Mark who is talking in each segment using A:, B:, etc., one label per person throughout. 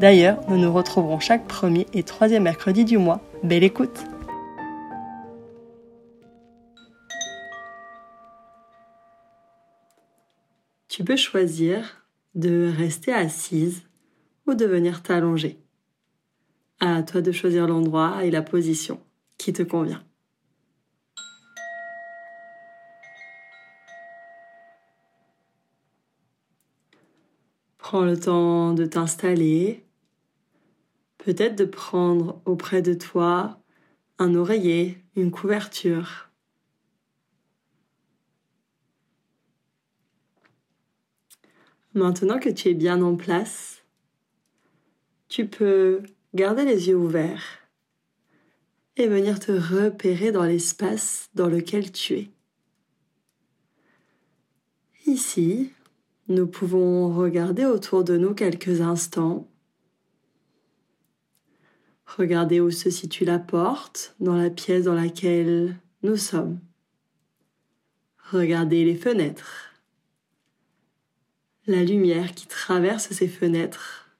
A: D'ailleurs, nous nous retrouverons chaque premier et troisième mercredi du mois. Belle écoute Tu peux choisir de rester assise ou de venir t'allonger. À toi de choisir l'endroit et la position qui te convient. Prends le temps de t'installer Peut-être de prendre auprès de toi un oreiller, une couverture. Maintenant que tu es bien en place, tu peux garder les yeux ouverts et venir te repérer dans l'espace dans lequel tu es. Ici, nous pouvons regarder autour de nous quelques instants Regardez où se situe la porte dans la pièce dans laquelle nous sommes. Regardez les fenêtres. La lumière qui traverse ces fenêtres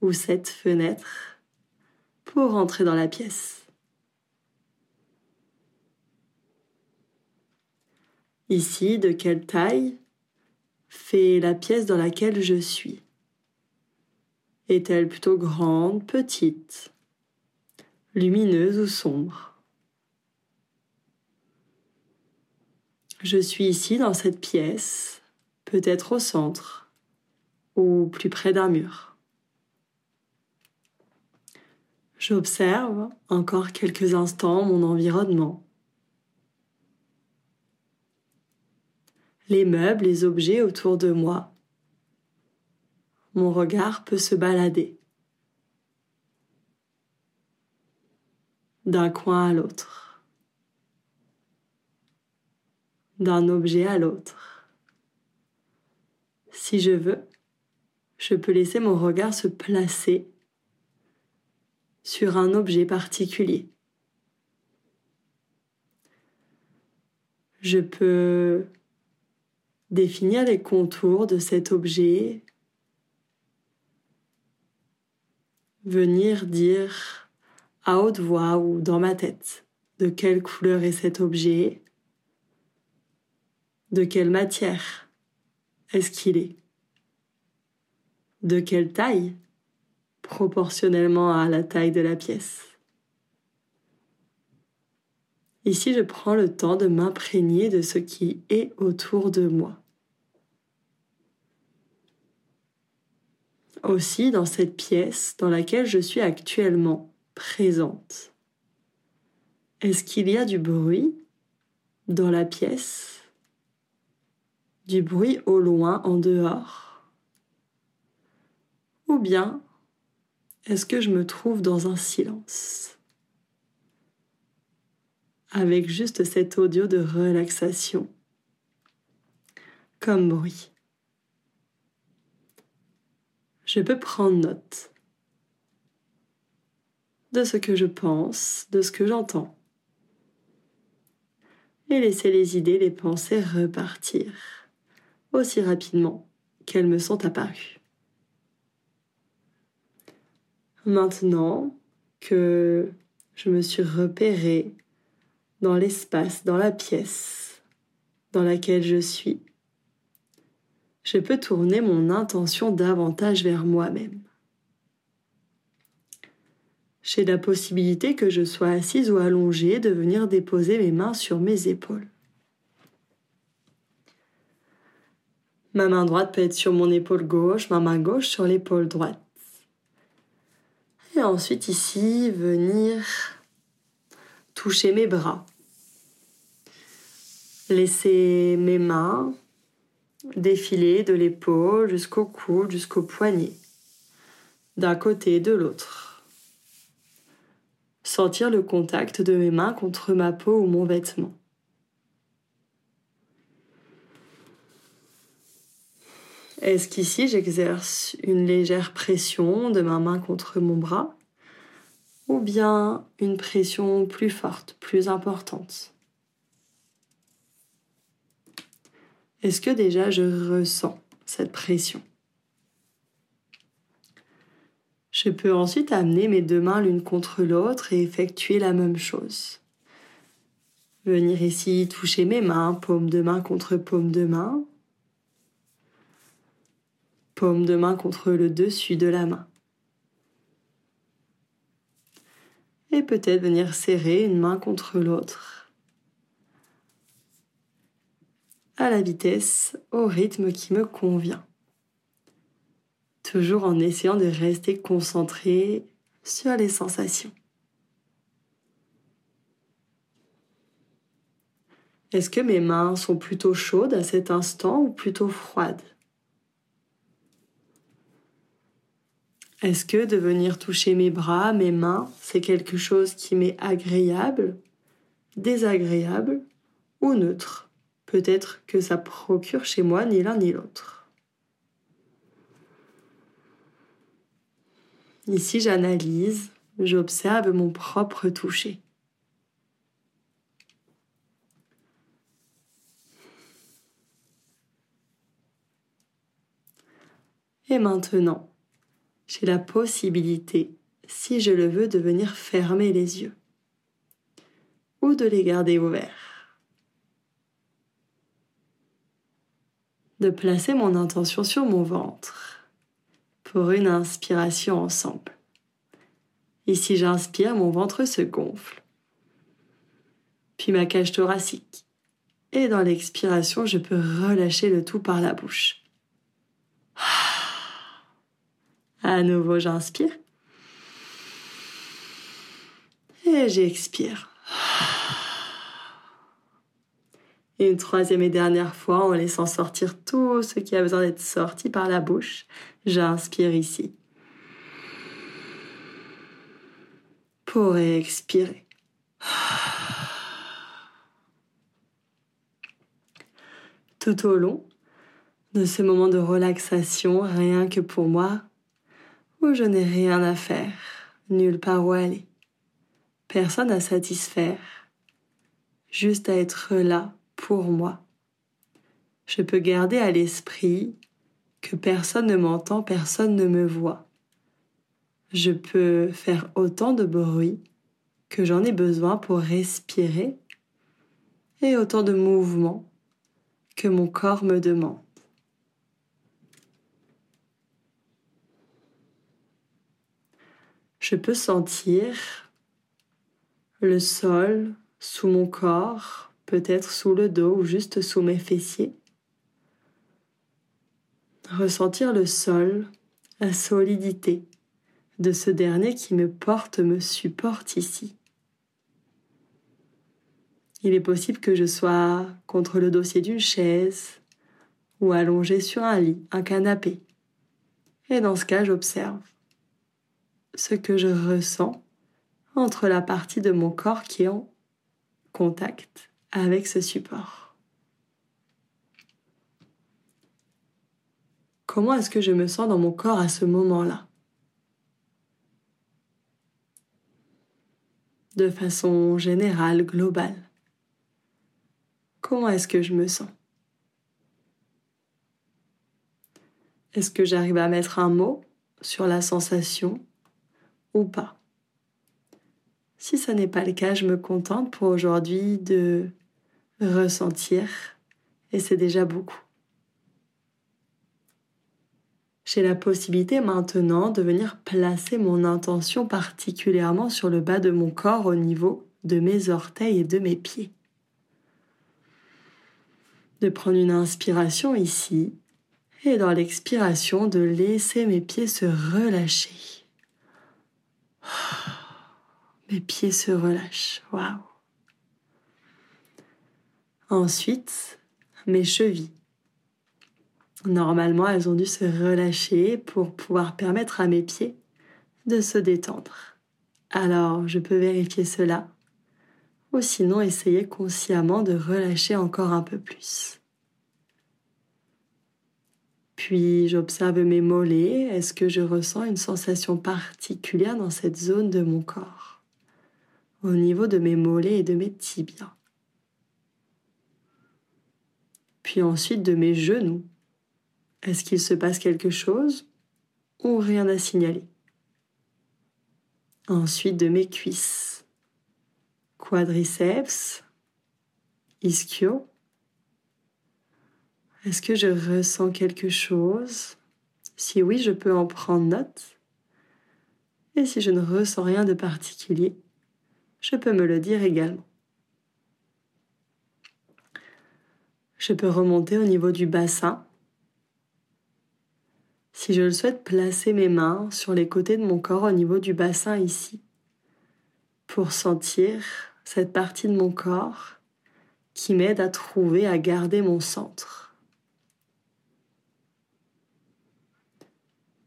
A: ou cette fenêtre pour entrer dans la pièce. Ici, de quelle taille fait la pièce dans laquelle je suis? Est-elle plutôt grande, petite? Lumineuse ou sombre. Je suis ici dans cette pièce, peut-être au centre ou plus près d'un mur. J'observe encore quelques instants mon environnement. Les meubles, les objets autour de moi. Mon regard peut se balader. D'un coin à l'autre, d'un objet à l'autre. Si je veux, je peux laisser mon regard se placer sur un objet particulier. Je peux définir les contours de cet objet, venir dire à haute voix ou dans ma tête. De quelle couleur est cet objet? De quelle matière est-ce qu'il est? De quelle taille? Proportionnellement à la taille de la pièce. Ici, je prends le temps de m'imprégner de ce qui est autour de moi. Aussi, dans cette pièce dans laquelle je suis actuellement, présente. Est-ce qu'il y a du bruit dans la pièce? Du bruit au loin, en dehors? Ou bien est-ce que je me trouve dans un silence? Avec juste cet audio de relaxation. Comme bruit. Je peux prendre note de ce que je pense, de ce que j'entends. Et laisser les idées, les pensées repartir aussi rapidement qu'elles me sont apparues. Maintenant que je me suis repérée dans l'espace, dans la pièce dans laquelle je suis, je peux tourner mon intention davantage vers moi-même. J'ai la possibilité que je sois assise ou allongée de venir déposer mes mains sur mes épaules. Ma main droite peut être sur mon épaule gauche, ma main gauche sur l'épaule droite. Et ensuite ici, venir toucher mes bras. Laisser mes mains défiler de l'épaule jusqu'au cou, jusqu'au poignet, d'un côté et de l'autre. Sentir le contact de mes mains contre ma peau ou mon vêtement. Est-ce qu'ici j'exerce une légère pression de ma main contre mon bras ou bien une pression plus forte, plus importante? Est-ce que déjà je ressens cette pression? Je peux ensuite amener mes deux mains l'une contre l'autre et effectuer la même chose. Venir ici toucher mes mains, paume de main contre paume de main, paume de main contre le dessus de la main. Et peut-être venir serrer une main contre l'autre. À la vitesse, au rythme qui me convient. Toujours en essayant de rester concentré sur les sensations. Est-ce que mes mains sont plutôt chaudes à cet instant ou plutôt froides? Est-ce que de venir toucher mes bras, mes mains, c'est quelque chose qui m'est agréable, désagréable ou neutre? Peut-être que ça procure chez moi ni l'un ni l'autre. Ici, j'analyse, j'observe mon propre toucher. Et maintenant, j'ai la possibilité, si je le veux, de venir fermer les yeux ou de les garder ouverts. De placer mon intention sur mon ventre pour une inspiration ensemble. Ici j'inspire, mon ventre se gonfle. Puis ma cage thoracique. Et dans l'expiration, je peux relâcher le tout par la bouche. À nouveau, j'inspire. Et j'expire. Une troisième et dernière fois, en laissant sortir tout ce qui a besoin d'être sorti par la bouche, j'inspire ici. Pour expirer. Tout au long de ce moment de relaxation, rien que pour moi, où je n'ai rien à faire, nulle part où aller, personne à satisfaire, juste à être là pour moi. Je peux garder à l'esprit que personne ne m'entend, personne ne me voit. Je peux faire autant de bruit que j'en ai besoin pour respirer et autant de mouvements que mon corps me demande. Je peux sentir le sol sous mon corps, peut-être sous le dos ou juste sous mes fessiers. Ressentir le sol, la solidité de ce dernier qui me porte, me supporte ici. Il est possible que je sois contre le dossier d'une chaise ou allongé sur un lit, un canapé. Et dans ce cas, j'observe ce que je ressens entre la partie de mon corps qui est en contact avec ce support. Comment est-ce que je me sens dans mon corps à ce moment-là? De façon générale, globale. Comment est-ce que je me sens? Est-ce que j'arrive à mettre un mot sur la sensation ou pas? Si ce n'est pas le cas, je me contente pour aujourd'hui de ressentir et c'est déjà beaucoup. J'ai la possibilité maintenant de venir placer mon intention particulièrement sur le bas de mon corps au niveau de mes orteils et de mes pieds. De prendre une inspiration ici Et dans l'expiration, de laisser mes pieds se relâcher. Mes pieds se relâchent. Waouh. Ensuite, mes chevilles. Normalement, elles ont dû se relâcher pour pouvoir permettre à mes pieds de se détendre. Alors, je peux vérifier cela ou sinon essayer consciemment de relâcher encore un peu plus. Puis j'observe mes mollets. Est-ce que je ressens une sensation particulière dans cette zone de mon corps? Au niveau de mes mollets et de mes tibias. Puis ensuite de mes genoux. Est-ce qu'il se passe quelque chose ou rien à signaler? Ensuite de mes cuisses, quadriceps, ischio. Est-ce que je ressens quelque chose? Si oui, je peux en prendre note. Et si je ne ressens rien de particulier, je peux me le dire également. Je peux remonter au niveau du bassin. Si je le souhaite, placer mes mains sur les côtés de mon corps au niveau du bassin ici, pour sentir cette partie de mon corps qui m'aide à trouver, à garder mon centre.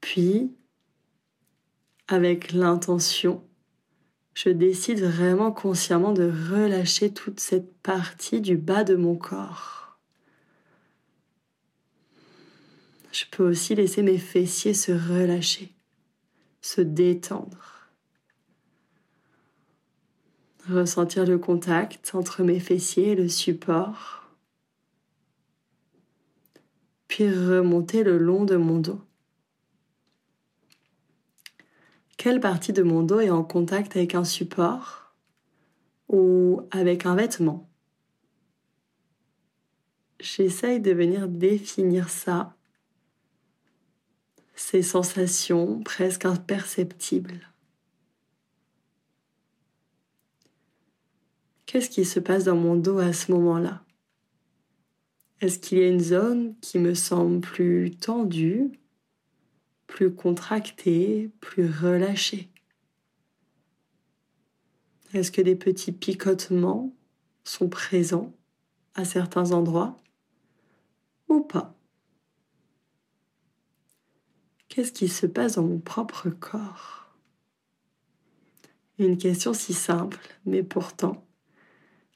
A: Puis, avec l'intention, je décide vraiment consciemment de relâcher toute cette partie du bas de mon corps. Je peux aussi laisser mes fessiers se relâcher, se détendre. Ressentir le contact entre mes fessiers et le support. Puis remonter le long de mon dos. Quelle partie de mon dos est en contact avec un support ou avec un vêtement? J'essaye de venir définir ça ces sensations presque imperceptibles. Qu'est-ce qui se passe dans mon dos à ce moment-là? Est-ce qu'il y a une zone qui me semble plus tendue, plus contractée, plus relâchée? Est-ce que des petits picotements sont présents à certains endroits ou pas? Qu'est-ce qui se passe dans mon propre corps? Une question si simple, mais pourtant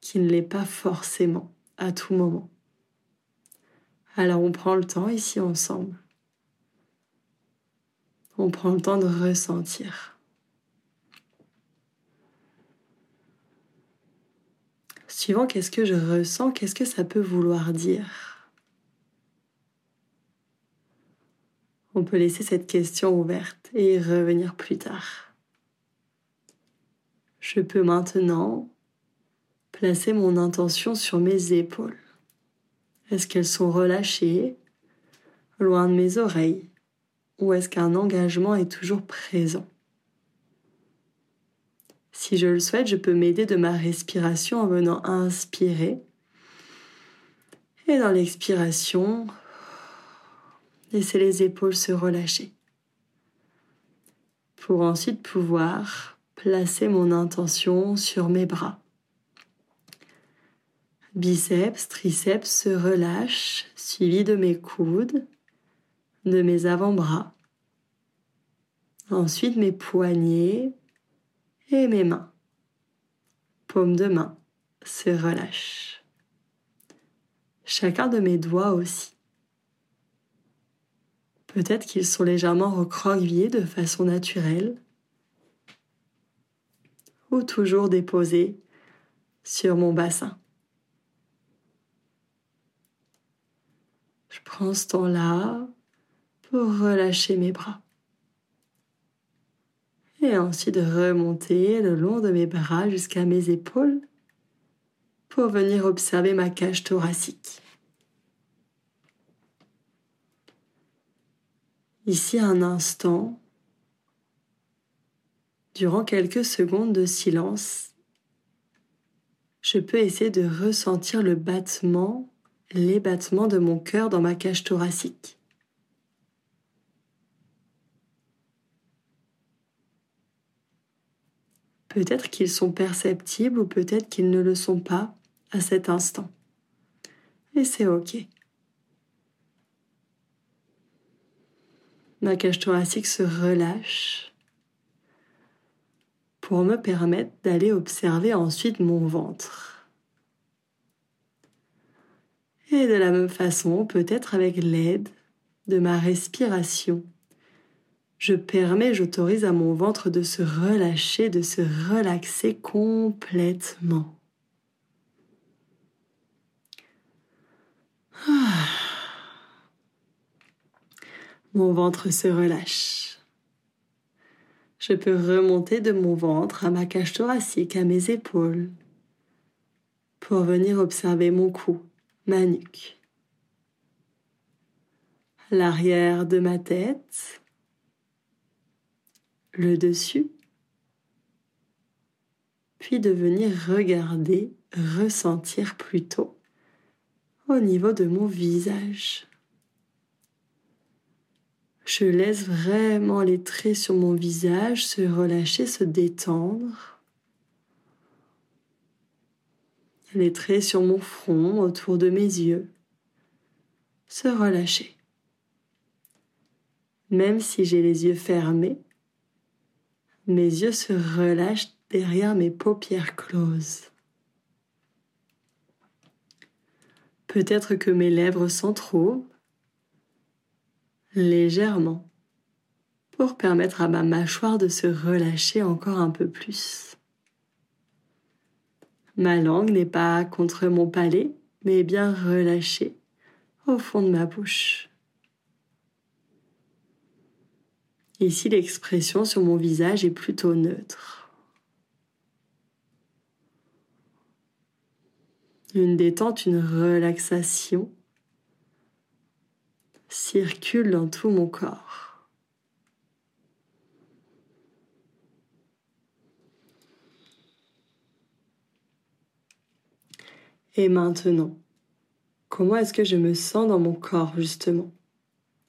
A: qui ne l'est pas forcément à tout moment. Alors on prend le temps ici ensemble. On prend le temps de ressentir. Suivant qu'est-ce que je ressens, qu'est-ce que ça peut vouloir dire? On peut laisser cette question ouverte et y revenir plus tard. Je peux maintenant placer mon intention sur mes épaules. Est-ce qu'elles sont relâchées, loin de mes oreilles, ou est-ce qu'un engagement est toujours présent? Si je le souhaite, je peux m'aider de ma respiration en venant inspirer et dans l'expiration, laisser les épaules se relâcher. Pour ensuite pouvoir placer mon intention sur mes bras. Biceps, triceps se relâchent, suivi de mes coudes, de mes avant-bras. Ensuite mes poignets et mes mains. Paume de main se relâchent. Chacun de mes doigts aussi. Peut-être qu'ils sont légèrement recroquevillés de façon naturelle ou toujours déposés sur mon bassin. Je prends ce temps-là pour relâcher mes bras. Et ensuite remonter le long de mes bras jusqu'à mes épaules pour venir observer ma cage thoracique. ici un instant, durant quelques secondes de silence, je peux essayer de ressentir le battement, les battements de mon cœur dans ma cage thoracique. Peut-être qu'ils sont perceptibles ou peut-être qu'ils ne le sont pas à cet instant. Et c'est OK. Ma cage thoracique se relâche pour me permettre d'aller observer ensuite mon ventre. Et de la même façon, peut-être avec l'aide de ma respiration, je permets, j'autorise à mon ventre de se relâcher, de se relaxer complètement. Ah. Mon ventre se relâche. Je peux remonter de mon ventre à ma cage thoracique, à mes épaules, pour venir observer mon cou, ma nuque, l'arrière de ma tête, le dessus, puis de venir regarder, ressentir plutôt au niveau de mon visage. Je laisse vraiment les traits sur mon visage se relâcher, se détendre. Les traits sur mon front, autour de mes yeux, se relâcher. Même si j'ai les yeux fermés, mes yeux se relâchent derrière mes paupières closes. Peut-être que mes lèvres s'entrouvent légèrement pour permettre à ma mâchoire de se relâcher encore un peu plus. Ma langue n'est pas contre mon palais, mais bien relâchée au fond de ma bouche. Ici, l'expression sur mon visage est plutôt neutre. Une détente, une relaxation circule dans tout mon corps. Et maintenant, comment est-ce que je me sens dans mon corps justement,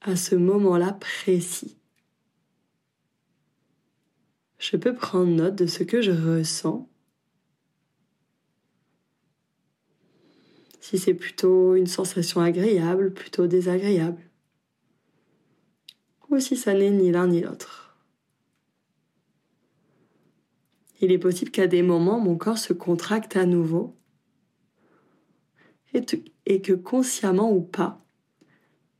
A: à ce moment-là précis? Je peux prendre note de ce que je ressens. Si c'est plutôt une sensation agréable, plutôt désagréable. Ou si ça n'est ni l'un ni l'autre. Il est possible qu'à des moments, mon corps se contracte à nouveau et, que consciemment ou pas,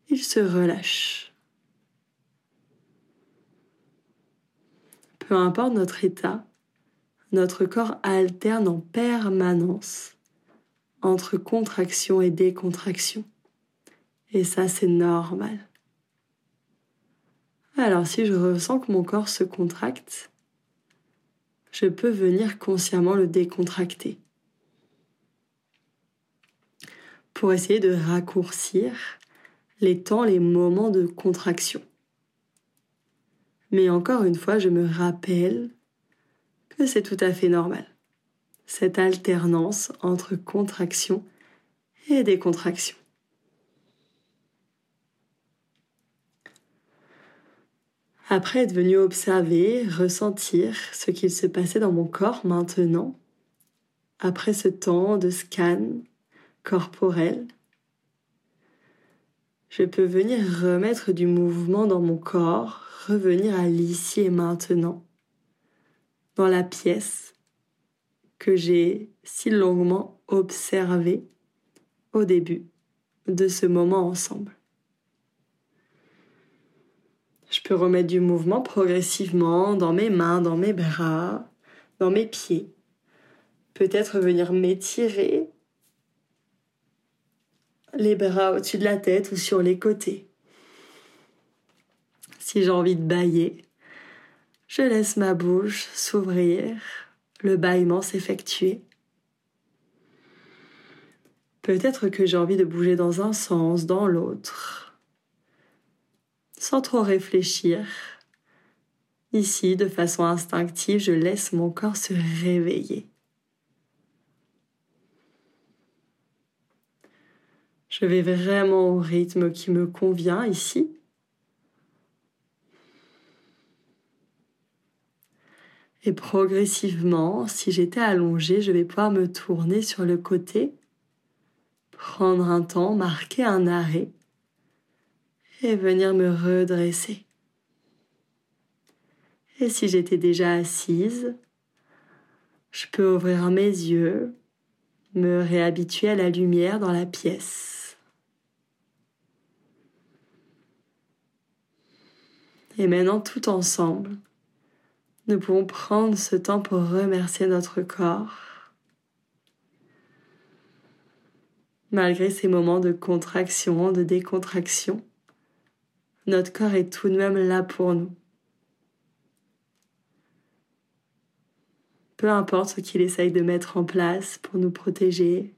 A: il se relâche. Peu importe notre état, notre corps alterne en permanence entre contraction et décontraction. Et ça, c'est normal. Alors si je ressens que mon corps se contracte, je peux venir consciemment le décontracter pour essayer de raccourcir les temps, les moments de contraction. Mais encore une fois, je me rappelle que c'est tout à fait normal. Cette alternance entre contraction et décontraction. Après être venu observer, ressentir ce qu'il se passait dans mon corps maintenant, après ce temps de scan corporel, je peux venir remettre du mouvement dans mon corps, revenir à l'ici et maintenant, dans la pièce que j'ai si longuement observée au début de ce moment ensemble. Je peux remettre du mouvement progressivement dans mes mains, dans mes bras, dans mes pieds. Peut-être venir m'étirer les bras au-dessus de la tête ou sur les côtés si j'ai envie de bailler. Je laisse ma bouche s'ouvrir, le bâillement s'effectuer. Peut-être que j'ai envie de bouger dans un sens, dans l'autre, sans trop réfléchir. Ici, de façon instinctive, je laisse mon corps se réveiller. Je vais vraiment au rythme qui me convient ici. Et progressivement, si j'étais allongée, je vais pouvoir me tourner sur le côté, prendre un temps, marquer un arrêt et venir me redresser. Et si j'étais déjà assise, je peux ouvrir mes yeux, me réhabituer à la lumière dans la pièce. Et maintenant, tout ensemble, nous pouvons prendre ce temps pour remercier notre corps. Malgré ces moments de contraction, de décontraction, notre corps est tout de même là pour nous. Peu importe ce qu'il essaye de mettre en place pour nous protéger,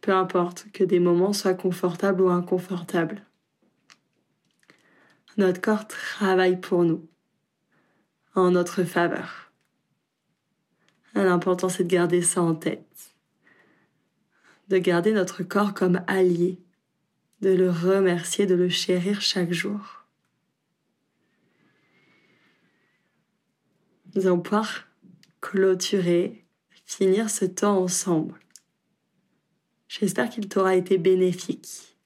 A: peu importe que des moments soient confortables ou inconfortables. Notre corps travaille pour nous, en notre faveur. L'important c'est de garder ça en tête, de garder notre corps comme allié, de le remercier, de le chérir chaque jour. Nous allons pouvoir clôturer, finir ce temps ensemble. J'espère qu'il t'aura été bénéfique.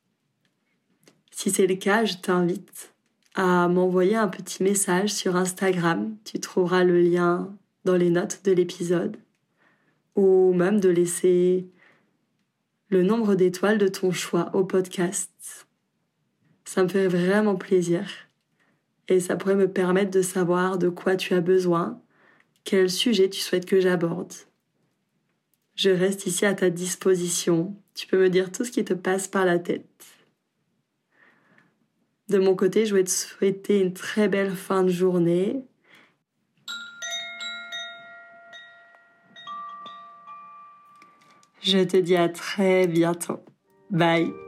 A: Si c'est le cas, je t'invite à m'envoyer un petit message sur Instagram. Tu trouveras le lien dans les notes de l'épisode. Ou même de laisser le nombre d'étoiles de ton choix au podcast. Ça me fait vraiment plaisir. Et ça pourrait me permettre de savoir de quoi tu as besoin, quel sujet tu souhaites que j'aborde. Je reste ici à ta disposition. Tu peux me dire tout ce qui te passe par la tête. De mon côté, je vais te souhaiter une très belle fin de journée. Je te dis à très bientôt. Bye